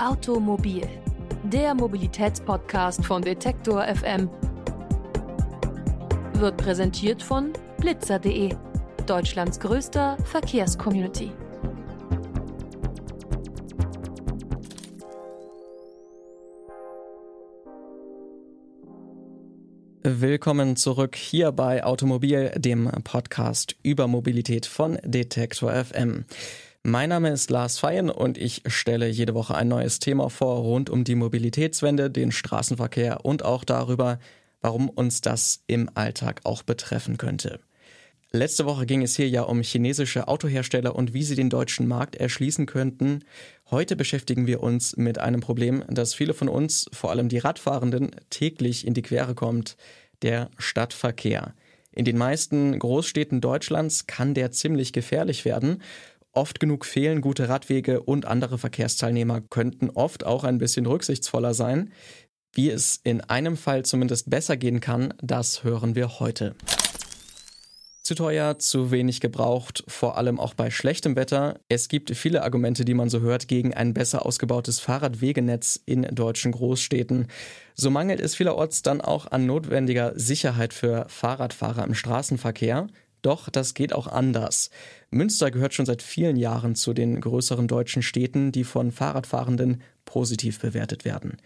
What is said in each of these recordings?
Automobil, der Mobilitätspodcast von Detektor FM, wird präsentiert von blitzer.de, Deutschlands größter Verkehrscommunity. Willkommen zurück hier bei Automobil, dem Podcast über Mobilität von Detektor FM. Mein Name ist Lars Feyen und ich stelle jede Woche ein neues Thema vor rund um die Mobilitätswende, den Straßenverkehr und auch darüber, warum uns das im Alltag auch betreffen könnte. Letzte Woche ging es hier ja um chinesische Autohersteller und wie sie den deutschen Markt erschließen könnten. Heute beschäftigen wir uns mit einem Problem, das viele von uns, vor allem die Radfahrenden, täglich in die Quere kommt, der Stadtverkehr. In den meisten Großstädten Deutschlands kann der ziemlich gefährlich werden Oft genug fehlen gute Radwege und andere Verkehrsteilnehmer könnten oft auch ein bisschen rücksichtsvoller sein. Wie es in einem Fall zumindest besser gehen kann, das hören wir heute. Zu teuer, zu wenig gebraucht, vor allem auch bei schlechtem Wetter. Es gibt viele Argumente, die man so hört, gegen ein besser ausgebautes Fahrradwegenetz in deutschen Großstädten. So mangelt es vielerorts dann auch an notwendiger Sicherheit für Fahrradfahrer im Straßenverkehr. Doch das geht auch anders. Münster gehört schon seit vielen Jahren zu den größeren deutschen Städten, die von Fahrradfahrenden positiv bewertet werden.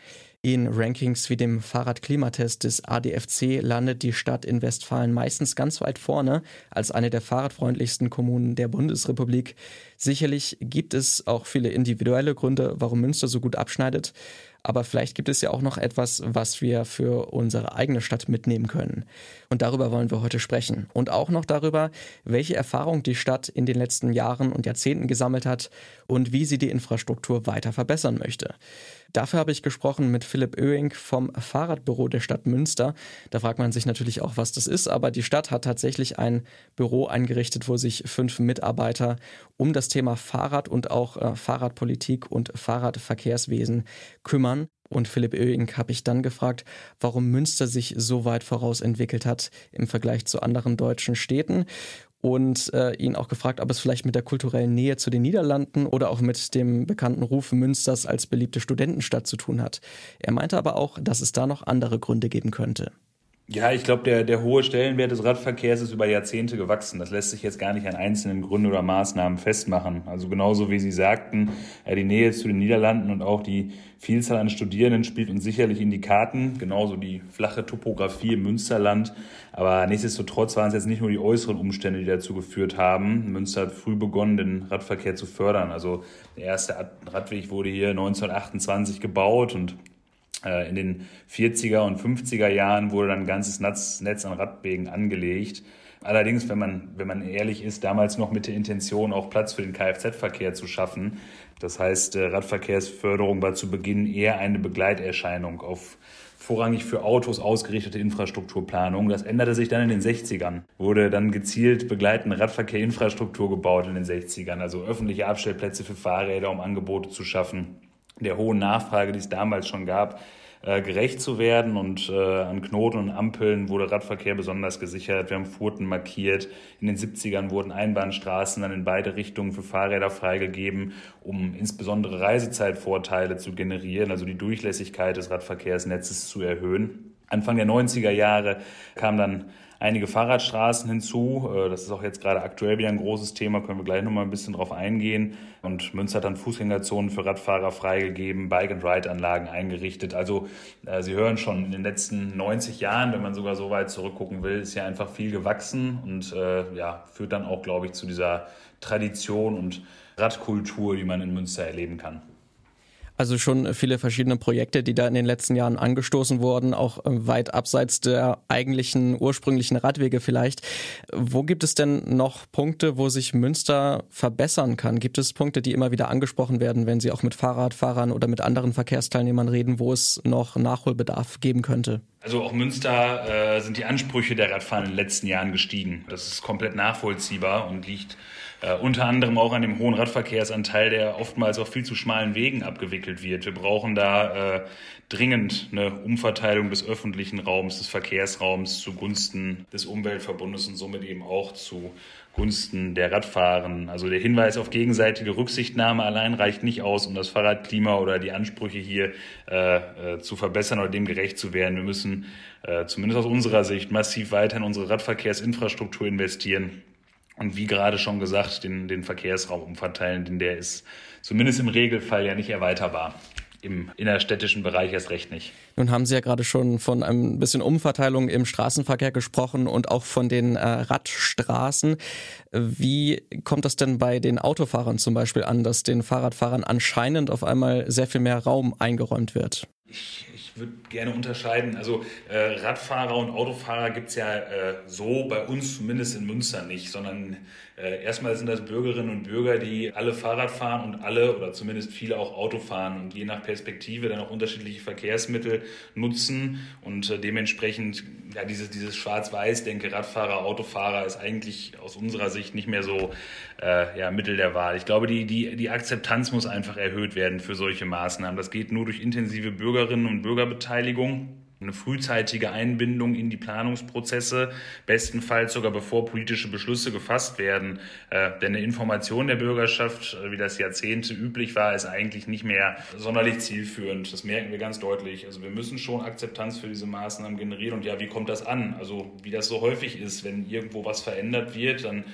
In Rankings wie dem Fahrradklimatest des ADFC landet die Stadt in Westfalen meistens ganz weit vorne als eine der fahrradfreundlichsten Kommunen der Bundesrepublik. Sicherlich gibt es auch viele individuelle Gründe, warum Münster so gut abschneidet. Aber vielleicht gibt es ja auch noch etwas, was wir für unsere eigene Stadt mitnehmen können. Und darüber wollen wir heute sprechen. Und auch noch darüber, welche Erfahrung die Stadt in den letzten Jahren und Jahrzehnten gesammelt hat und wie sie die Infrastruktur weiter verbessern möchte. Dafür habe ich gesprochen mit Philipp Oehing vom Fahrradbüro der Stadt Münster. Da fragt man sich natürlich auch, was das ist, aber die Stadt hat tatsächlich ein Büro eingerichtet, wo sich fünf Mitarbeiter um das Thema Fahrrad und auch äh, Fahrradpolitik und Fahrradverkehrswesen kümmern. Und Philipp Oehing habe ich dann gefragt, warum Münster sich so weit vorausentwickelt hat im Vergleich zu anderen deutschen Städten und äh, ihn auch gefragt, ob es vielleicht mit der kulturellen Nähe zu den Niederlanden oder auch mit dem bekannten Ruf Münsters als beliebte Studentenstadt zu tun hat. Er meinte aber auch, dass es da noch andere Gründe geben könnte. Ja, ich glaube, der, der hohe Stellenwert des Radverkehrs ist über Jahrzehnte gewachsen. Das lässt sich jetzt gar nicht an einzelnen Gründen oder Maßnahmen festmachen. Also genauso wie Sie sagten, die Nähe zu den Niederlanden und auch die Vielzahl an Studierenden spielt uns sicherlich in die Karten. Genauso die flache Topografie im Münsterland. Aber nichtsdestotrotz waren es jetzt nicht nur die äußeren Umstände, die dazu geführt haben. Münster hat früh begonnen, den Radverkehr zu fördern. Also der erste Radweg wurde hier 1928 gebaut und äh, in den 40er und 50er Jahren wurde dann ein ganzes Netz, an Radwegen angelegt. Allerdings, wenn man, wenn man ehrlich ist, damals noch mit der Intention, auch Platz für den Kfz-Verkehr zu schaffen. Das heißt, äh, Radverkehrsförderung war zu Beginn eher eine Begleiterscheinung auf vorrangig für Autos ausgerichtete Infrastrukturplanung. Das änderte sich dann in den 60ern. Wurde dann gezielt begleitende Radverkehrinfrastruktur gebaut in den 60ern, also öffentliche Abstellplätze für Fahrräder, um Angebote zu schaffen der hohen Nachfrage, die es damals schon gab, äh, gerecht zu werden. Und äh, an Knoten und Ampeln wurde Radverkehr besonders gesichert. Wir haben Furten markiert. In den 70ern wurden Einbahnstraßen dann in beide Richtungen für Fahrräder freigegeben, um insbesondere Reisezeitvorteile zu generieren, also die Durchlässigkeit des Radverkehrsnetzes zu erhöhen. Anfang der 90er Jahre kam dann einige Fahrradstraßen hinzu. Äh, das ist auch jetzt gerade aktuell wieder ein großes Thema, können wir gleich nochmal ein bisschen drauf eingehen. Und Münster hat dann Fußgängerzonen für Radfahrer freigegeben, Bike-and-Ride-Anlagen eingerichtet. Also äh, Sie hören schon, in den letzten 90 Jahren, wenn man sogar so weit zurückgucken will, ist ja einfach viel gewachsen und äh, ja, führt dann auch, glaube ich, zu dieser Tradition und Radkultur, die man in Münster erleben kann. Also schon viele verschiedene Projekte, die da in den letzten Jahren angestoßen wurden, auch äh, weit abseits der eigentlichen ursprünglichen Radwege vielleicht. Wo gibt es denn noch Punkte, wo sich Münster verbessern kann? Gibt es Punkte, die immer wieder angesprochen werden, wenn Sie auch mit Fahrradfahrern oder mit anderen Verkehrsteilnehmern reden, wo es noch Nachholbedarf geben könnte? Also auch Münster äh, sind die Ansprüche der Radfahrer in den letzten Jahren gestiegen. Das ist komplett nachvollziehbar und liegt Äh, unter anderem auch an dem hohen Radverkehrsanteil, der oftmals auf viel zu schmalen Wegen abgewickelt wird. Wir brauchen da äh, dringend eine Umverteilung des öffentlichen Raums, des Verkehrsraums zugunsten des Umweltverbundes und somit eben auch zugunsten der Radfahren. Also der Hinweis auf gegenseitige Rücksichtnahme allein reicht nicht aus, um das Fahrradklima oder die Ansprüche hier äh, äh, zu verbessern oder dem gerecht zu werden. Wir müssen äh, zumindest aus unserer Sicht massiv weiter in unsere Radverkehrsinfrastruktur investieren und wie gerade schon gesagt, den, den Verkehrsraum umverteilen, denn der ist zumindest im Regelfall ja nicht erweiterbar. Im innerstädtischen Bereich erst recht nicht. Nun haben Sie ja gerade schon von ein bisschen Umverteilung im Straßenverkehr gesprochen und auch von den äh, Radstraßen. Wie kommt das denn bei den Autofahrern zum Beispiel an, dass den Fahrradfahrern anscheinend auf einmal sehr viel mehr Raum eingeräumt wird? Ich, ich würde gerne unterscheiden. Also äh, Radfahrer und Autofahrer gibt es ja äh, so bei uns zumindest in Münster nicht, sondern äh, erstmal sind das Bürgerinnen und Bürger, die alle Fahrrad fahren und alle oder zumindest viele auch Auto fahren und je nach Perspektive dann auch unterschiedliche Verkehrsmittel nutzen und äh, dementsprechend ja dieses, dieses Schwarz-Weiß-Denke, Radfahrer, Autofahrer ist eigentlich aus unserer Sicht nicht mehr so äh, ja, Mittel der Wahl. Ich glaube, die, die, die Akzeptanz muss einfach erhöht werden für solche Maßnahmen. Das geht nur durch intensive Bürgerinnen und Bürgerbeteiligung eine frühzeitige Einbindung in die Planungsprozesse, bestenfalls sogar bevor politische Beschlüsse gefasst werden. Äh, denn eine Information der Bürgerschaft, äh, wie das Jahrzehnte üblich war, ist eigentlich nicht mehr sonderlich zielführend. Das merken wir ganz deutlich. Also wir müssen schon Akzeptanz für diese Maßnahmen generieren. Und ja, wie kommt das an? Also wie das so häufig ist, wenn irgendwo was verändert wird, dann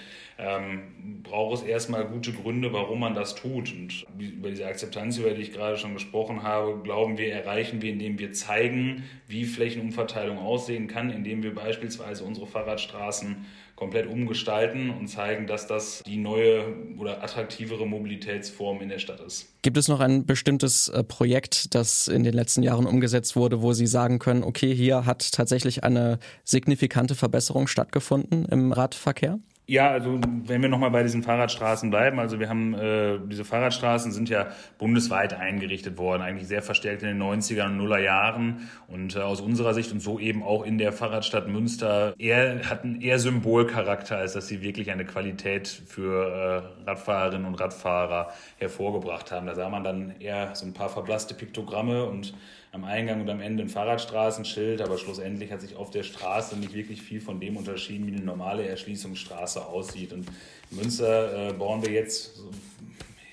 ähm, braucht es erstmal gute Gründe, warum man das tut. Und über diese Akzeptanz, über die ich gerade schon gesprochen habe, glauben wir, erreichen wir, indem wir zeigen, wie Flächenumverteilung aussehen kann, indem wir beispielsweise unsere Fahrradstraßen komplett umgestalten und zeigen, dass das die neue oder attraktivere Mobilitätsform in der Stadt ist. Gibt es noch ein bestimmtes äh, Projekt, das in den letzten Jahren umgesetzt wurde, wo Sie sagen können, okay, hier hat tatsächlich eine signifikante Verbesserung stattgefunden im Radverkehr? Ja, also wenn wir nochmal bei diesen Fahrradstraßen bleiben, also wir haben, äh, diese Fahrradstraßen sind ja bundesweit eingerichtet worden, eigentlich sehr verstärkt in den 90er und Nuller Jahren und äh, aus unserer Sicht und so eben auch in der Fahrradstadt Münster eher, hatten eher Symbolcharakter, als dass sie wirklich eine Qualität für äh, Radfahrerinnen und Radfahrer hervorgebracht haben. Da sah man dann eher so ein paar verblasste Piktogramme und am Eingang und am Ende ein Fahrradstraßenschild, aber schlussendlich hat sich auf der Straße nicht wirklich viel von dem unterschieden, wie eine normale Erschließungsstraße aussieht. Und in Münster äh, bauen wir jetzt,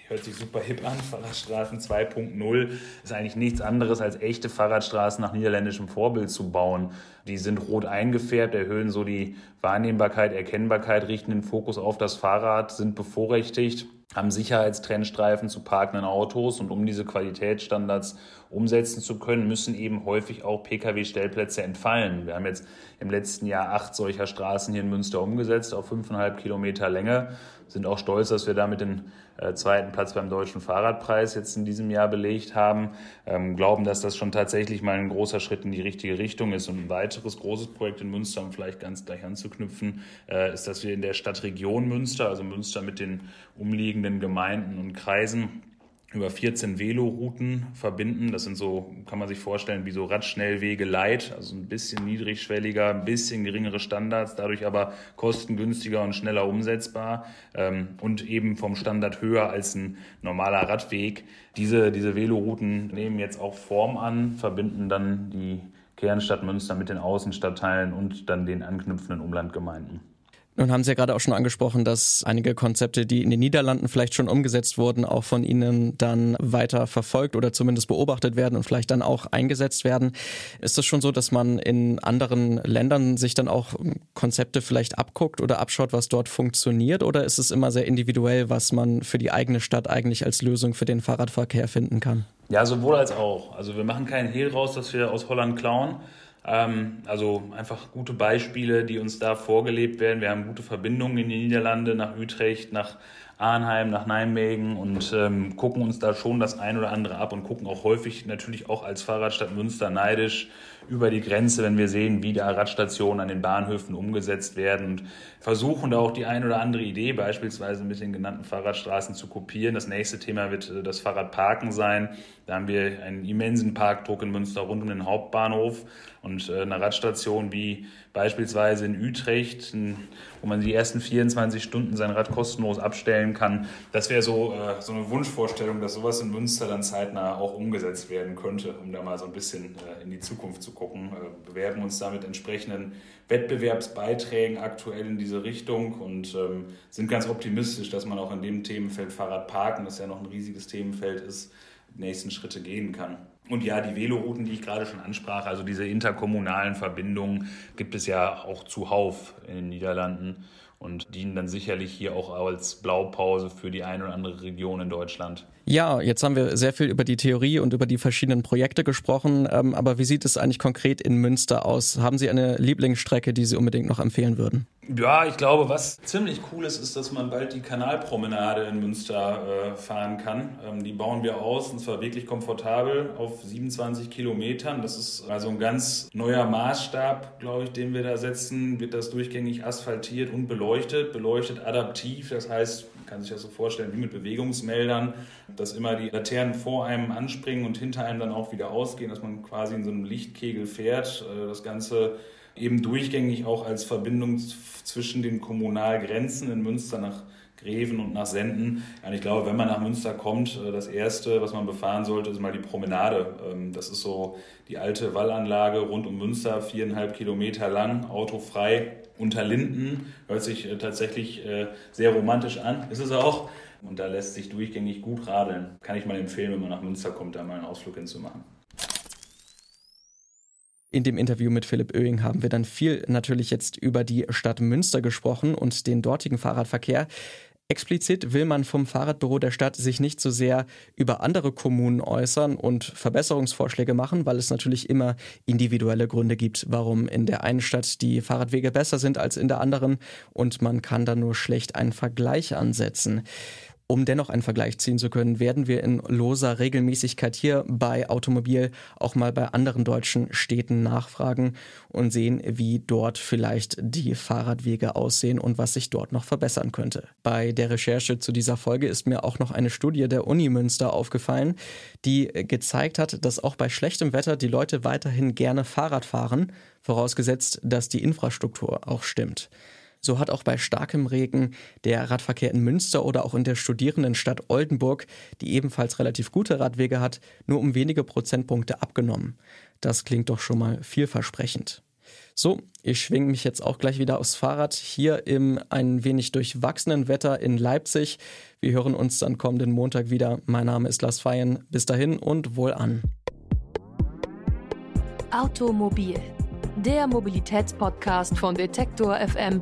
hört sich super hip an, Fahrradstraßen 2.0 ist eigentlich nichts anderes als echte Fahrradstraßen nach niederländischem Vorbild zu bauen. Die sind rot eingefärbt, erhöhen so die Wahrnehmbarkeit, Erkennbarkeit, richten den Fokus auf das Fahrrad, sind bevorrechtigt haben Sicherheitstrennstreifen zu parkenden Autos und um diese Qualitätsstandards umsetzen zu können, müssen eben häufig auch Pkw-Stellplätze entfallen. Wir haben jetzt im letzten Jahr acht solcher Straßen hier in Münster umgesetzt auf fünfeinhalb Kilometer Länge. Sind auch stolz, dass wir damit den äh, zweiten Platz beim Deutschen Fahrradpreis jetzt in diesem Jahr belegt haben. Ähm, glauben, dass das schon tatsächlich mal ein großer Schritt in die richtige Richtung ist. Und ein weiteres großes Projekt in Münster, um vielleicht ganz gleich anzuknüpfen, äh, ist, dass wir in der Stadtregion Münster, also Münster mit den umliegenden Gemeinden und Kreisen, über 14 Velorouten verbinden. Das sind so, kann man sich vorstellen, wie so Radschnellwege light, also ein bisschen niedrigschwelliger, ein bisschen geringere Standards, dadurch aber kostengünstiger und schneller umsetzbar ähm, und eben vom Standard höher als ein normaler Radweg. Diese, diese Velorouten nehmen jetzt auch Form an, verbinden dann die Kernstadt Münster mit den Außenstadtteilen und dann den anknüpfenden Umlandgemeinden. Nun haben Sie ja gerade auch schon angesprochen, dass einige Konzepte, die in den Niederlanden vielleicht schon umgesetzt wurden, auch von Ihnen dann weiter verfolgt oder zumindest beobachtet werden und vielleicht dann auch eingesetzt werden. Ist es schon so, dass man in anderen Ländern sich dann auch Konzepte vielleicht abguckt oder abschaut, was dort funktioniert? Oder ist es immer sehr individuell, was man für die eigene Stadt eigentlich als Lösung für den Fahrradverkehr finden kann? Ja, sowohl als auch. Also wir machen keinen Hehl raus, dass wir aus Holland klauen. Ähm, also einfach gute Beispiele, die uns da vorgelebt werden. Wir haben gute Verbindungen in die Niederlande, nach Utrecht, nach Arnheim nach Nijmegen und ähm, gucken uns da schon das ein oder andere ab und gucken auch häufig natürlich auch als Fahrradstadt Münster neidisch über die Grenze, wenn wir sehen, wie da Radstationen an den Bahnhöfen umgesetzt werden und versuchen da auch die ein oder andere Idee beispielsweise mit den genannten Fahrradstraßen zu kopieren. Das nächste Thema wird äh, das Fahrradparken sein. Da haben wir einen immensen Parkdruck in Münster rund um den Hauptbahnhof und äh, eine Radstation wie beispielsweise in Utrecht, wo man die ersten 24 Stunden sein Rad kostenlos abstellen kann. Das wäre so, äh, so eine Wunschvorstellung, dass sowas in Münster dann zeitnah auch umgesetzt werden könnte, um da mal so ein bisschen in die Zukunft zu gucken. bewerben uns damit entsprechenden Wettbewerbsbeiträgen aktuell in diese Richtung und ähm, sind ganz optimistisch, dass man auch in dem Themenfeld Fahrradparken, das ja noch ein riesiges Themenfeld ist, nächsten Schritte gehen kann. Und ja, die Velorouten, die ich gerade schon ansprach, also diese interkommunalen Verbindungen, gibt es ja auch zuhauf in den Niederlanden und dienen dann sicherlich hier auch als Blaupause für die eine oder andere Region in Deutschland. Ja, jetzt haben wir sehr viel über die Theorie und über die verschiedenen Projekte gesprochen, ähm, aber wie sieht es eigentlich konkret in Münster aus? Haben Sie eine Lieblingsstrecke, die Sie unbedingt noch empfehlen würden? Ja, ich glaube, was ziemlich cool ist, ist, dass man bald die Kanalpromenade in Münster äh, fahren kann. Ähm, die bauen wir aus und zwar wirklich komfortabel auf 27 Kilometern. Das ist also ein ganz neuer Maßstab, glaube ich, den wir da setzen. Wird das durchgängig asphaltiert und beleuchtet, beleuchtet adaptiv. Das heißt, man kann sich das so vorstellen wie mit Bewegungsmeldern, dass immer die Laternen vor einem anspringen und hinter einem dann auch wieder ausgehen, dass man quasi in so einem Lichtkegel fährt. Äh, das Ganze eben durchgängig auch als Verbindung zwischen den Kommunalgrenzen in Münster nach Greven und nach Senden. Und ich glaube, wenn man nach Münster kommt, äh, das Erste, was man befahren sollte, ist mal die Promenade. Ähm, das ist so die alte Wallanlage rund um Münster, viereinhalb Kilometer lang, autofrei unter Linden. Hört sich äh, tatsächlich äh, sehr romantisch an, ist es auch. Und da lässt sich durchgängig gut radeln. Kann ich mal empfehlen, wenn man nach Münster kommt, da mal einen Ausflug hinzumachen. In dem Interview mit Philipp Oehing haben wir dann viel natürlich jetzt über die Stadt Münster gesprochen und den dortigen Fahrradverkehr. Explizit will man vom Fahrradbüro der Stadt sich nicht so sehr über andere Kommunen äußern und Verbesserungsvorschläge machen, weil es natürlich immer individuelle Gründe gibt, warum in der einen Stadt die Fahrradwege besser sind als in der anderen und man kann da nur schlecht einen Vergleich ansetzen. Um dennoch einen Vergleich ziehen zu können, werden wir in loser Regelmäßigkeit hier bei Automobil auch mal bei anderen deutschen Städten nachfragen und sehen, wie dort vielleicht die Fahrradwege aussehen und was sich dort noch verbessern könnte. Bei der Recherche zu dieser Folge ist mir auch noch eine Studie der Uni Münster aufgefallen, die gezeigt hat, dass auch bei schlechtem Wetter die Leute weiterhin gerne Fahrrad fahren, vorausgesetzt, dass die Infrastruktur auch stimmt. So hat auch bei starkem Regen der Radverkehr in Münster oder auch in der Studierendenstadt Oldenburg, die ebenfalls relativ gute Radwege hat, nur um wenige Prozentpunkte abgenommen. Das klingt doch schon mal vielversprechend. So, ich schwinge mich jetzt auch gleich wieder aufs Fahrrad hier im ein wenig durchwachsenen Wetter in Leipzig. Wir hören uns dann kommenden Montag wieder. Mein Name ist Lars Feyen. Bis dahin und wohl an. Automobil, der Mobilitätspodcast von Detektor FM